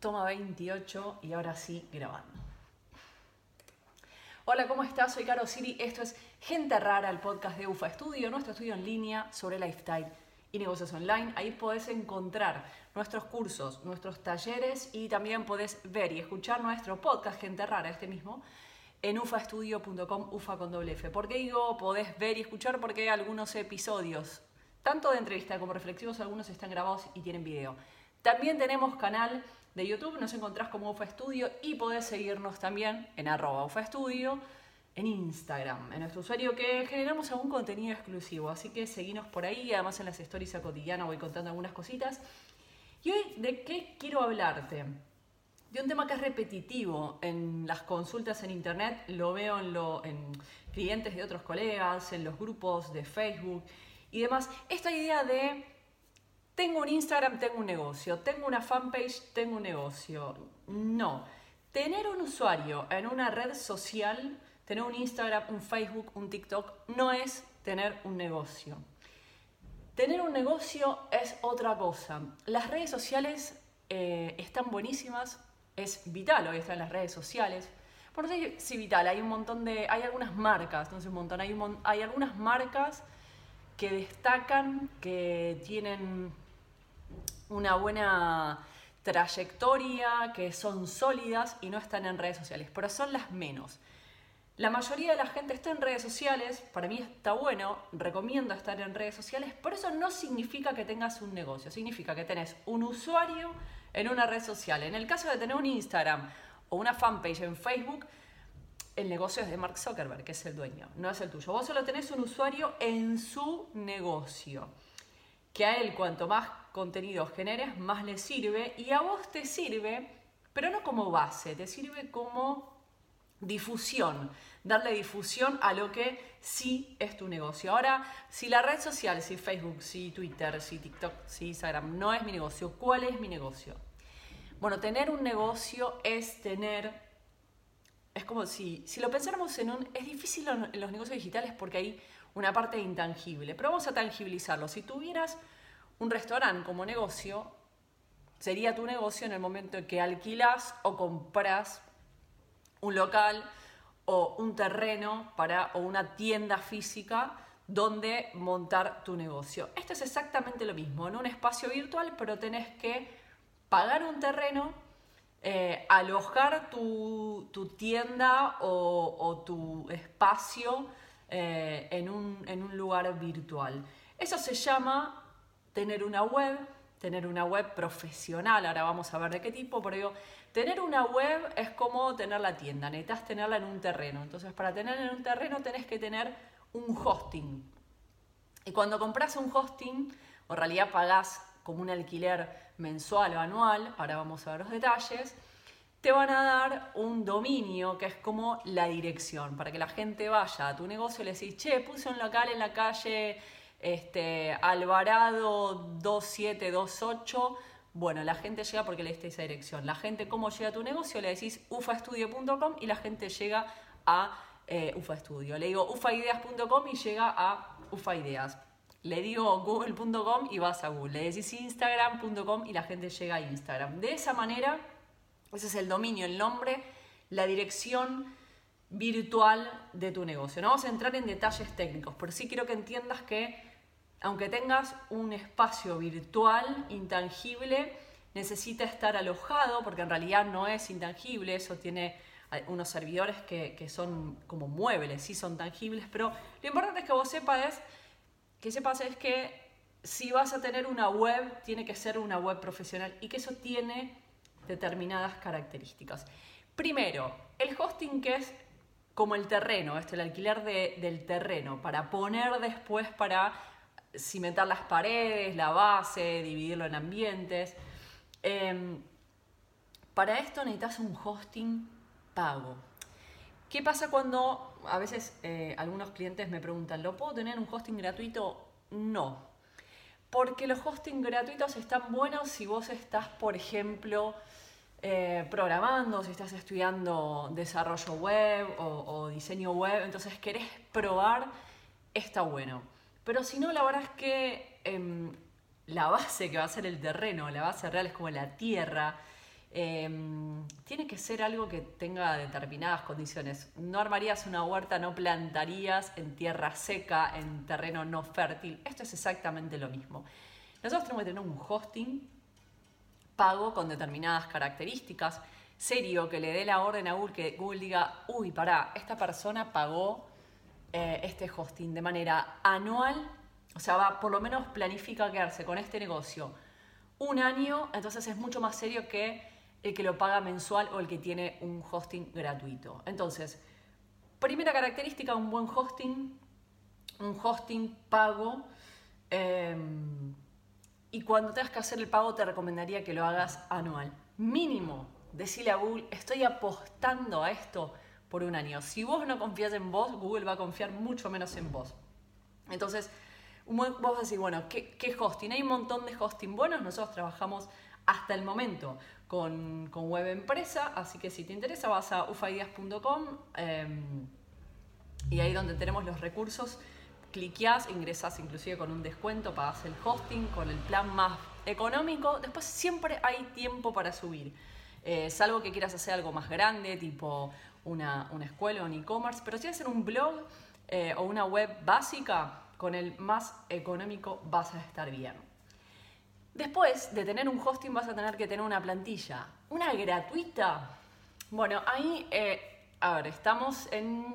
Toma 28 y ahora sí grabando. Hola, ¿cómo estás? Soy Caro Siri. Esto es Gente Rara, el podcast de UFA Estudio, nuestro estudio en línea sobre lifestyle y negocios online. Ahí podés encontrar nuestros cursos, nuestros talleres y también podés ver y escuchar nuestro podcast Gente Rara, este mismo, en ufaestudio.com, ufa con doble F. ¿Por qué digo podés ver y escuchar? Porque algunos episodios, tanto de entrevista como reflexivos, algunos están grabados y tienen video. También tenemos canal de YouTube, nos encontrás como UFA Studio y podés seguirnos también en arroba UFA Studio en Instagram, en nuestro usuario que generamos algún contenido exclusivo, así que seguinos por ahí, además en las stories a cotidiana voy contando algunas cositas. Y hoy, ¿de qué quiero hablarte? De un tema que es repetitivo en las consultas en internet, lo veo en, lo, en clientes de otros colegas, en los grupos de Facebook y demás. Esta idea de tengo un Instagram, tengo un negocio, tengo una fanpage, tengo un negocio. No. Tener un usuario en una red social, tener un Instagram, un Facebook, un TikTok, no es tener un negocio. Tener un negocio es otra cosa. Las redes sociales eh, están buenísimas, es vital hoy estar en las redes sociales. Por no sé si vital, hay un montón de, hay algunas marcas, no sé un montón, hay, hay algunas marcas que destacan, que tienen una buena trayectoria, que son sólidas y no están en redes sociales, pero son las menos. La mayoría de la gente está en redes sociales, para mí está bueno, recomiendo estar en redes sociales, pero eso no significa que tengas un negocio, significa que tenés un usuario en una red social. En el caso de tener un Instagram o una fanpage en Facebook, el negocio es de Mark Zuckerberg, que es el dueño, no es el tuyo. Vos solo tenés un usuario en su negocio, que a él cuanto más contenido generes, más le sirve y a vos te sirve, pero no como base, te sirve como difusión, darle difusión a lo que sí es tu negocio. Ahora, si la red social, si Facebook, si Twitter, si TikTok, si Instagram no es mi negocio, ¿cuál es mi negocio? Bueno, tener un negocio es tener, es como si, si lo pensáramos en un, es difícil en los negocios digitales porque hay una parte intangible, pero vamos a tangibilizarlo. Si tuvieras un restaurante como negocio sería tu negocio en el momento en que alquilas o compras un local o un terreno para, o una tienda física donde montar tu negocio. Esto es exactamente lo mismo, en un espacio virtual, pero tenés que pagar un terreno, eh, alojar tu, tienda o, tu espacio eh, en, un, en un lugar virtual. Eso se llama tener una web, tener una web profesional, ahora vamos a ver de qué tipo, pero digo, tener una web es como tener la tienda, necesitas tenerla en un terreno. Entonces, para tenerla en un terreno tenés que tener un hosting. Y cuando compras un hosting, o en realidad pagás como un alquiler mensual o anual, ahora vamos a ver los detalles, te van a dar un dominio que es como la dirección, para que la gente vaya a tu negocio y le decís, che, puse un local en la calle este, Alvarado 2728, bueno, la gente llega porque le diste esa dirección. La gente, ¿cómo llega a tu negocio? Le decís ufaestudio.com y la gente llega a eh, ufaestudio. Le digo ufaideas.com y llega a ufaideas. Le digo google.com y vas a Google. Le decís instagram.com y la gente llega a Instagram. De esa manera, ese es el dominio, el nombre, la dirección virtual de tu negocio. No vamos a entrar en detalles técnicos, pero sí quiero que entiendas que aunque tengas un espacio virtual intangible, necesita estar alojado, porque en realidad no es intangible, eso tiene unos servidores que, son como muebles, sí son tangibles, pero lo importante es que vos sepas que sepas es que si vas a tener una web, tiene que ser una web profesional y que eso tiene determinadas características. Primero, el hosting que es como el terreno, este, el alquiler del terreno, para poner después para cimentar las paredes, la base, dividirlo en ambientes. Em, para esto necesitas un hosting pago. ¿Qué pasa cuando a veces eh, algunos clientes me preguntan, ¿lo puedo tener un hosting gratuito? No. Porque los hosting gratuitos están buenos si vos estás, por ejemplo, eh, programando, si estás estudiando desarrollo web o diseño web, entonces querés probar, está bueno. Pero si no, la verdad es que em, la base que va a ser el terreno, la base real es como la tierra, Em, tiene que ser algo que tenga determinadas condiciones. No armarías una huerta, no plantarías en tierra seca, en terreno no fértil. Esto es exactamente lo mismo. Nosotros tenemos que tener un hosting pago con determinadas características, serio, que le dé la orden a Google, que Google diga, uy, pará, esta persona pagó eh, este hosting de manera anual, o sea, va, por lo menos planifica quedarse con este negocio un año, entonces es mucho más serio que el que lo paga mensual o el que tiene un hosting gratuito. Entonces, primera característica, un buen hosting, un hosting pago. Em, y cuando tengas que hacer el pago te recomendaría que lo hagas anual. Mínimo, decirle a Google, estoy apostando a esto por un año. Si vos no confías en vos, Google va a confiar mucho menos en vos. Entonces, vos vas a decir, bueno, ¿qué, ¿qué, hosting? Hay un montón de hosting buenos, nosotros trabajamos hasta el momento con, con web empresa, así que si te interesa vas a ufaideas.com em, y ahí donde tenemos los recursos, cliqueás, ingresás inclusive con un descuento, pagas el hosting con el plan más económico, después siempre hay tiempo para subir. Eh, salvo que quieras hacer algo más grande, tipo una, una escuela o un e-commerce, pero si hacer un blog eh, o una web básica, con el más económico vas a estar bien. Después de tener un hosting vas a tener que tener una plantilla. ¿Una gratuita? Bueno, ahí, eh, a ver, estamos en,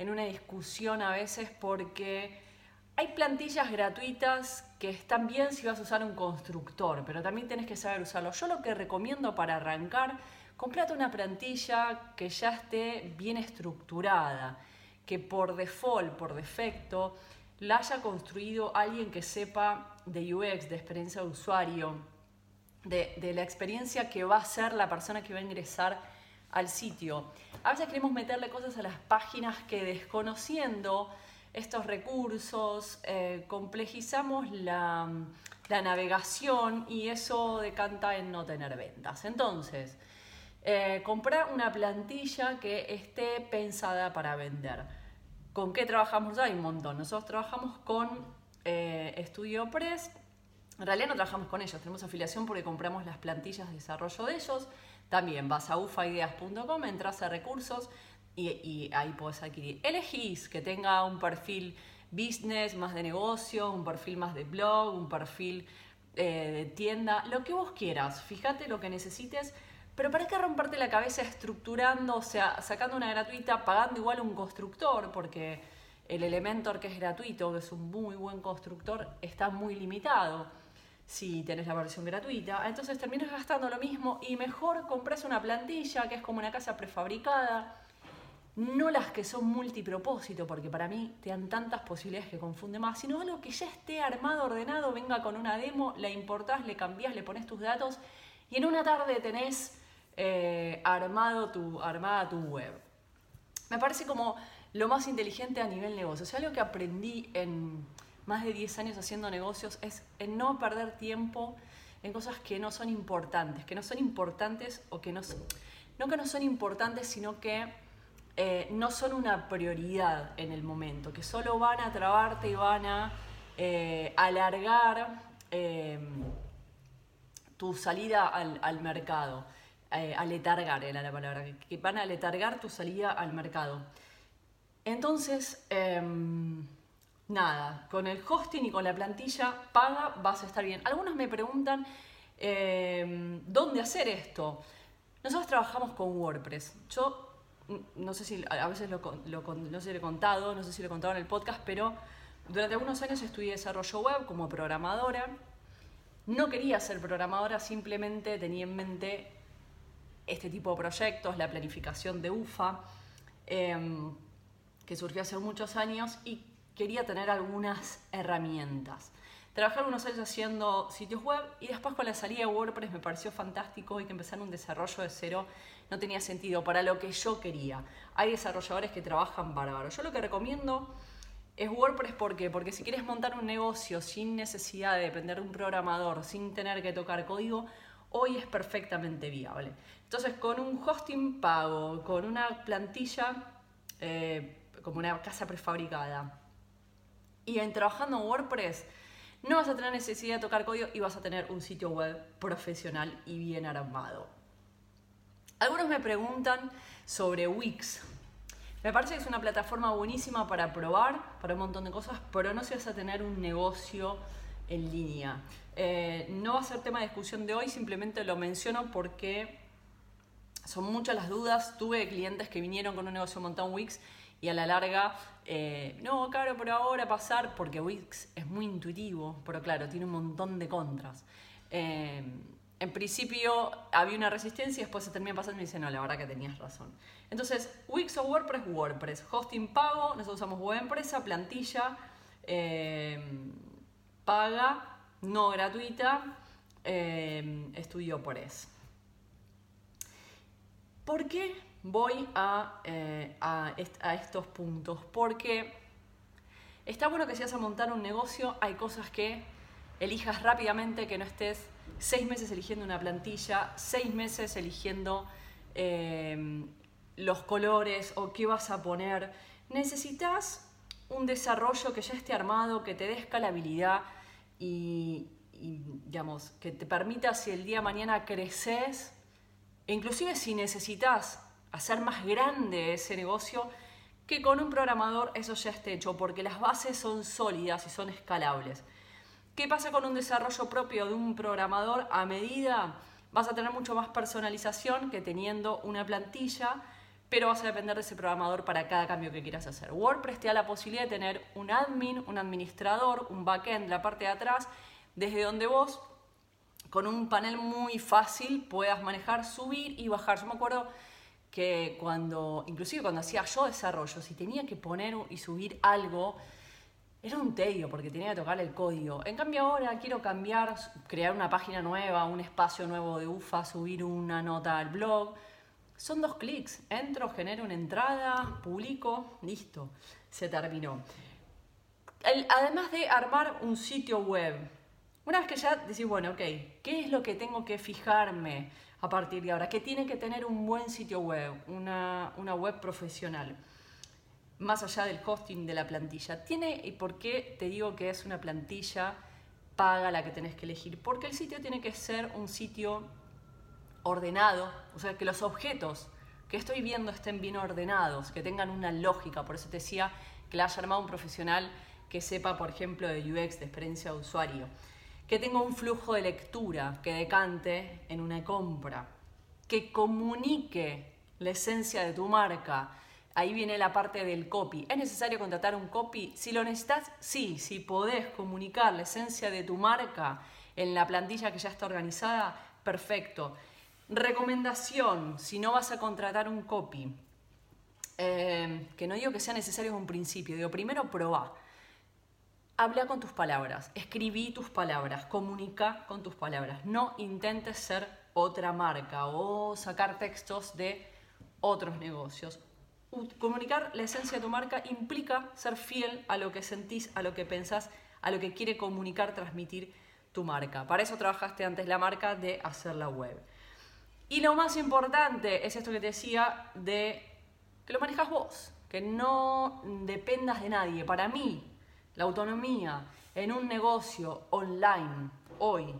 en una discusión a veces porque hay plantillas gratuitas que están bien si vas a usar un constructor, pero también tienes que saber usarlo. Yo lo que recomiendo para arrancar, comprate una plantilla que ya esté bien estructurada, que por default, por defecto, la haya construido alguien que sepa de UX, de experiencia de usuario, de, la experiencia que va a ser la persona que va a ingresar al sitio. A veces queremos meterle cosas a las páginas que desconociendo estos recursos eh, complejizamos la, navegación y eso decanta en no tener ventas. Entonces, eh, comprar una plantilla que esté pensada para vender. ¿Con qué trabajamos? Hay un montón. Nosotros trabajamos con eh, Studio Press. En realidad no trabajamos con ellos, tenemos afiliación porque compramos las plantillas de desarrollo de ellos. También vas a ufaideas.com, entras a recursos y, ahí puedes adquirir. Elegís que tenga un perfil business, más de negocio, un perfil más de blog, un perfil eh, de tienda, lo que vos quieras. Fíjate lo que necesites pero ¿para qué romperte la cabeza estructurando, o sea, sacando una gratuita, pagando igual un constructor? Porque el Elementor que es gratuito, que es un muy buen constructor, está muy limitado si tenés la versión gratuita. Entonces terminas gastando lo mismo y mejor compras una plantilla que es como una casa prefabricada. No las que son multipropósito, porque para mí te dan tantas posibilidades que confunde más, sino algo que ya esté armado, ordenado, venga con una demo, la importás, le cambiás, le pones tus datos y en una tarde tenés eh, armado tu, armada tu web. Me parece como lo más inteligente a nivel negocio. O sea, algo que aprendí en más de 10 años haciendo negocios es en no perder tiempo en cosas que no son importantes, que no son importantes o que no son, no que no son importantes, sino que eh, no son una prioridad en el momento, que solo van a trabarte y van a eh, alargar tu salida al mercado eh, aletargar era la palabra, que van a aletargar tu salida al mercado. Entonces, em, nada, con el hosting y con la plantilla paga vas a estar bien. Algunos me preguntan em, dónde hacer esto. Nosotros trabajamos con WordPress. Yo mm, no sé si a veces lo, no sé si lo he contado, no sé si lo he contado en el podcast, pero durante algunos años estudié desarrollo web como programadora. No quería ser programadora, simplemente tenía en mente este tipo de proyectos, la planificación de UFA, em, que surgió hace muchos años y quería tener algunas herramientas. Trabajé algunos años haciendo sitios web y después con la salida de WordPress me pareció fantástico y que empezar un desarrollo de cero no tenía sentido para lo que yo quería. Hay desarrolladores que trabajan bárbaro. Yo lo que recomiendo es WordPress porque porque si quieres montar un negocio sin necesidad de depender de un programador, sin tener que tocar código, hoy es perfectamente viable. Entonces, con un hosting pago, con una plantilla eh, como una casa prefabricada y en trabajando en WordPress, no vas a tener necesidad de tocar código y vas a tener un sitio web profesional y bien armado. Algunos me preguntan sobre Wix. Me parece que es una plataforma buenísima para probar, para un montón de cosas, pero no si vas a tener un negocio en línea. Eh, no va a ser tema de discusión de hoy, simplemente lo menciono porque son muchas las dudas. Tuve clientes que vinieron con un negocio montado en Wix y a la larga, eh, no, claro, pero ahora pasar, porque Wix es muy intuitivo, pero claro, tiene un montón de contras. Eh, en principio había una resistencia y después se termina pasando y me dice, no, la verdad que tenías razón. Entonces, Wix o WordPress, WordPress. Hosting pago, nosotros usamos web empresa, plantilla, eh, paga, no gratuita, estudio por eso. ¿Por qué voy eh, a, estos puntos? Porque está bueno que si vas a montar un negocio, hay cosas que elijas rápidamente, que no estés seis meses eligiendo una plantilla, seis meses eligiendo em, los colores o qué vas a poner. Necesitas un desarrollo que ya esté armado, que te dé escalabilidad y, y digamos, que te permita si el día de mañana creces, e inclusive si necesitas hacer más grande ese negocio, que con un programador eso ya esté hecho, porque las bases son sólidas y son escalables. ¿Qué pasa con un desarrollo propio de un programador? A medida vas a tener mucho más personalización que teniendo una plantilla, pero vas a depender de ese programador para cada cambio que quieras hacer. WordPress te da la posibilidad de tener un admin, un administrador, un backend, la parte de atrás, desde donde vos, con un panel muy fácil, puedas manejar, subir y bajar. Yo me acuerdo que cuando, inclusive cuando hacía yo desarrollo, si tenía que poner y subir algo, era un tedio porque tenía que tocar el código. En cambio ahora quiero cambiar, crear una página nueva, un espacio nuevo de UFA, subir una nota al blog. Son dos clics. Entro, genero una entrada, publico, listo, se terminó. además de armar un sitio web, una vez que ya decís, bueno, ok, ¿qué es lo que tengo que fijarme? A partir de ahora, que tiene que tener un buen sitio web, una, web profesional, más allá del hosting de la plantilla. Tiene, ¿y por qué te digo que es una plantilla paga la que tenés que elegir? Porque el sitio tiene que ser un sitio ordenado, o sea, que los objetos que estoy viendo estén bien ordenados, que tengan una lógica. Por eso te decía que la haya armado un profesional que sepa, por ejemplo, de UX, de experiencia de usuario que tenga un flujo de lectura que decante en una compra, que comunique la esencia de tu marca. Ahí viene la parte del copy. ¿Es necesario contratar un copy? Si lo necesitas, sí. Si podés comunicar la esencia de tu marca en la plantilla que ya está organizada, perfecto. Recomendación, si no vas a contratar un copy, eh, que no digo que sea necesario en un principio, digo, primero probá habla con tus palabras, escribí tus palabras, comunica con tus palabras. No intentes ser otra marca o sacar textos de otros negocios. Comunicar la esencia de tu marca implica ser fiel a lo que sentís, a lo que pensás, a lo que quiere comunicar, transmitir tu marca. Para eso trabajaste antes la marca de hacer la web. Y lo más importante es esto que te decía de que lo manejas vos, que no dependas de nadie. Para mí, la autonomía en un negocio online hoy,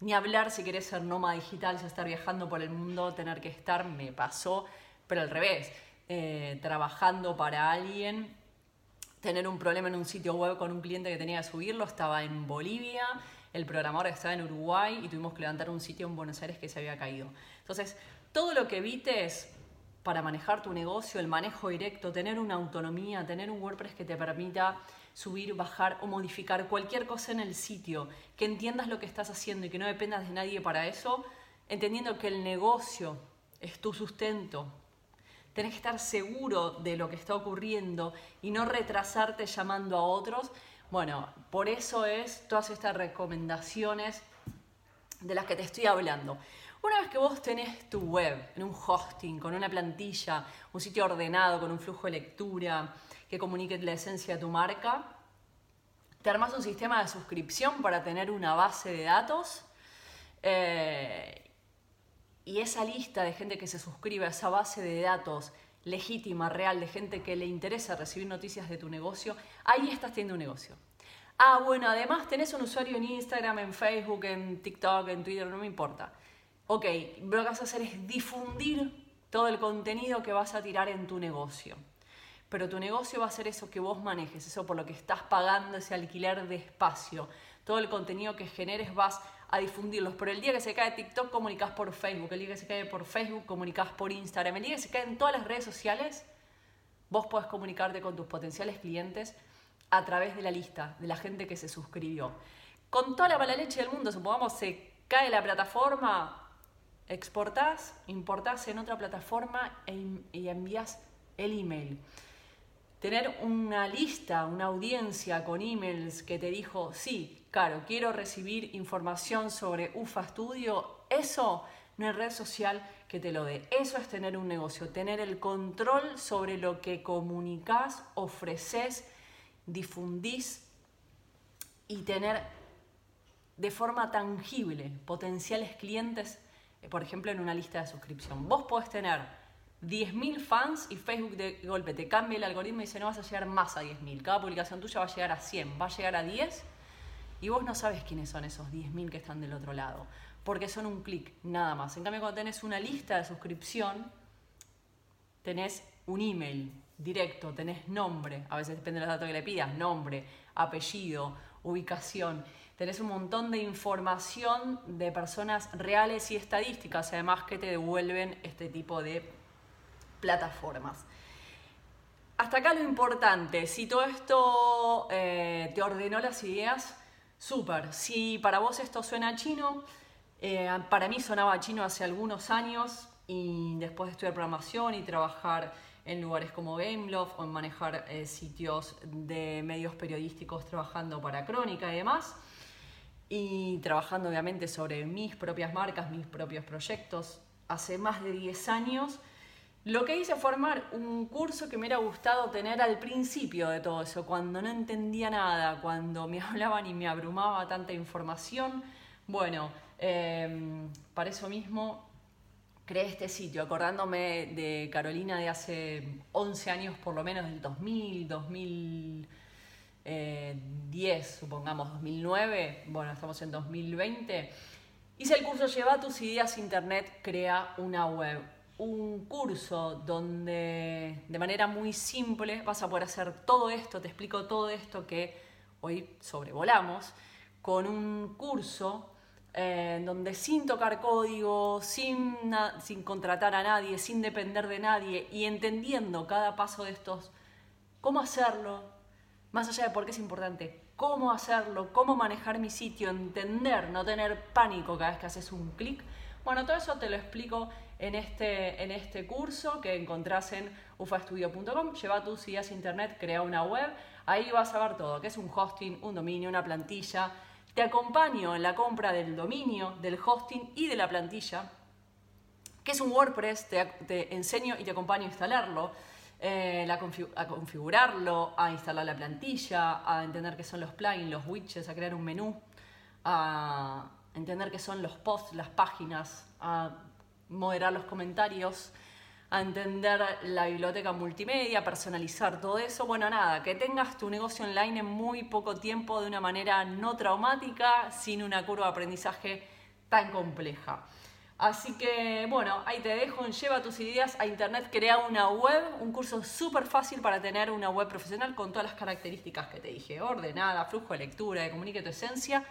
ni hablar si querés ser nómada digital, si estar viajando por el mundo, tener que estar, me pasó, pero al revés, eh, trabajando para alguien, tener un problema en un sitio web con un cliente que tenía que subirlo, estaba en Bolivia, el programador estaba en Uruguay y tuvimos que levantar un sitio en Buenos Aires que se había caído. Entonces, todo lo que evites para manejar tu negocio, el manejo directo, tener una autonomía, tener un WordPress que te permita subir, bajar o modificar cualquier cosa en el sitio, que entiendas lo que estás haciendo y que no dependas de nadie para eso, entendiendo que el negocio es tu sustento. Tenés que estar seguro de lo que está ocurriendo y no retrasarte llamando a otros. Bueno, por eso es todas estas recomendaciones de las que te estoy hablando. Una vez que vos tenés tu web en un hosting, con una plantilla, un sitio ordenado, con un flujo de lectura, que comunique la esencia de tu marca. Te armas un sistema de suscripción para tener una base de datos. Eh, y esa lista de gente que se suscribe a esa base de datos legítima, real, de gente que le interesa recibir noticias de tu negocio, ahí estás teniendo un negocio. Ah, bueno, además tenés un usuario en Instagram, en Facebook, en TikTok, en Twitter, no me importa. Ok, lo que vas a hacer es difundir todo el contenido que vas a tirar en tu negocio. Pero tu negocio va a ser eso que vos manejes, eso por lo que estás pagando ese alquiler de espacio. Todo el contenido que generes vas a difundirlos. Pero el día que se cae TikTok, comunicas por Facebook. El día que se cae por Facebook, comunicas por Instagram. El día que se cae en todas las redes sociales, vos podés comunicarte con tus potenciales clientes a través de la lista de la gente que se suscribió. Con toda la mala leche del mundo, supongamos se cae la plataforma, exportás, importás en otra plataforma e y envías el email. Tener una lista, una audiencia con emails que te dijo, sí, claro, quiero recibir información sobre UFA Studio, eso no es red social que te lo dé. Eso es tener un negocio, tener el control sobre lo que comunicas, ofreces, difundís y tener de forma tangible potenciales clientes eh, por ejemplo, en una lista de suscripción. Vos podés tener 10.000 fans y Facebook de golpe te cambia el algoritmo y dice no vas a llegar más a 10.000. Cada publicación tuya va a llegar a 100, va a llegar a 10 y vos no sabes quiénes son esos 10.000 que están del otro lado. Porque son un clic, nada más. En cambio, cuando tenés una lista de suscripción, tenés un email directo, tenés nombre, a veces depende de los datos que le pidas, nombre, apellido, ubicación tenés un montón de información de personas reales y estadísticas, además que te devuelven este tipo de plataformas. Hasta acá lo importante, si todo esto eh, te ordenó las ideas, súper. Si para vos esto suena chino, eh, para mí sonaba chino hace algunos años y después de estudiar programación y trabajar en lugares como Gameloft o en manejar eh, sitios de medios periodísticos trabajando para Crónica y demás, y trabajando obviamente sobre mis propias marcas, mis propios proyectos. Hace más de 10 años lo que hice fue armar un curso que me hubiera gustado tener al principio de todo eso, cuando no entendía nada, cuando me hablaban y me abrumaba tanta información. Bueno, em, para eso mismo creé este sitio, acordándome de Carolina de hace 11 años, por lo menos del 2000, 2000 10, supongamos 2009, bueno, estamos en 2020, hice el curso Lleva tus ideas Internet, crea una web. Un curso donde de manera muy simple vas a poder hacer todo esto, te explico todo esto que hoy sobrevolamos, con un curso eh, donde sin tocar código, sin, sin contratar a nadie, sin depender de nadie y entendiendo cada paso de estos, cómo hacerlo, más allá de por qué es importante, cómo hacerlo, cómo manejar mi sitio, entender, no tener pánico cada vez que haces un clic. Bueno, todo eso te lo explico en este, en este curso que encontrás en ufastudio.com. Lleva tus ideas a internet, crea una web. Ahí vas a ver todo, que es un hosting, un dominio, una plantilla. Te acompaño en la compra del dominio, del hosting y de la plantilla. que es un WordPress? Te, enseño y te acompaño a instalarlo. Eh, a configurarlo, a instalar la plantilla, a entender qué son los plugins, los widgets, a crear un menú, a entender qué son los posts, las páginas, a moderar los comentarios, a entender la biblioteca multimedia, personalizar todo eso. Bueno, nada, que tengas tu negocio online en muy poco tiempo de una manera no traumática, sin una curva de aprendizaje tan compleja. Así que bueno, ahí te dejo Lleva tus ideas a internet, crea una web, un curso súper fácil para tener una web profesional con todas las características que te dije, ordenada, flujo de lectura, de comunique tu esencia.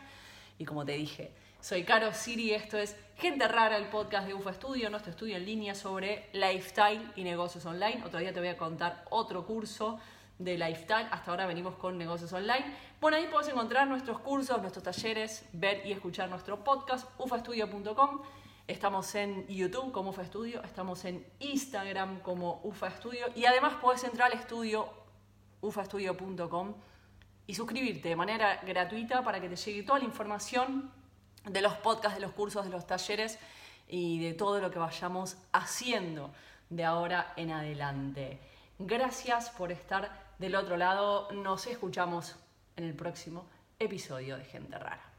Y como te dije, soy Caro Siri, esto es Gente Rara, el podcast de UFA Studio, nuestro estudio en línea sobre lifestyle y negocios online. Otro día te voy a contar otro curso de lifestyle. Hasta ahora venimos con negocios online. Bueno, ahí puedes encontrar nuestros cursos, nuestros talleres, ver y escuchar nuestro podcast, ufastudio.com. Estamos en YouTube como UFA Studio, estamos en Instagram como UFA Studio y además puedes entrar al estudio ufastudio.com y suscribirte de manera gratuita para que te llegue toda la información de los podcasts, de los cursos, de los talleres y de todo lo que vayamos haciendo de ahora en adelante. Gracias por estar del otro lado. Nos escuchamos en el próximo episodio de Gente Rara.